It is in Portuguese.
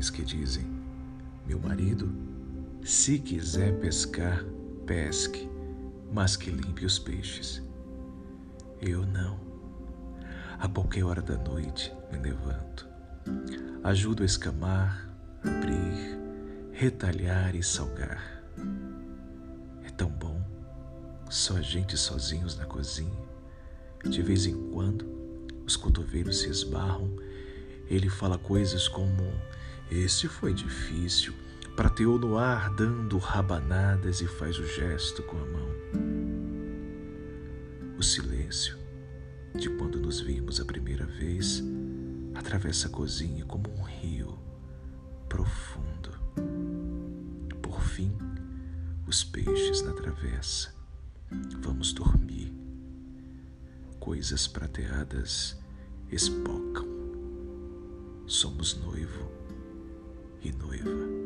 aqueles que dizem: Meu marido, se quiser pescar, pesque, mas que limpe os peixes. Eu não. A qualquer hora da noite me levanto. Ajudo a escamar, abrir, retalhar e salgar. É tão bom, só a gente sozinhos na cozinha. De vez em quando, os cotovelos se esbarram. Ele fala coisas como: Esse foi difícil. Prateou no ar, dando rabanadas e faz o gesto com a mão. O silêncio de quando nos vimos a primeira vez atravessa a cozinha como um rio profundo. Por fim, os peixes na travessa. Vamos dormir. Coisas prateadas espocam. Somos noivo e noiva.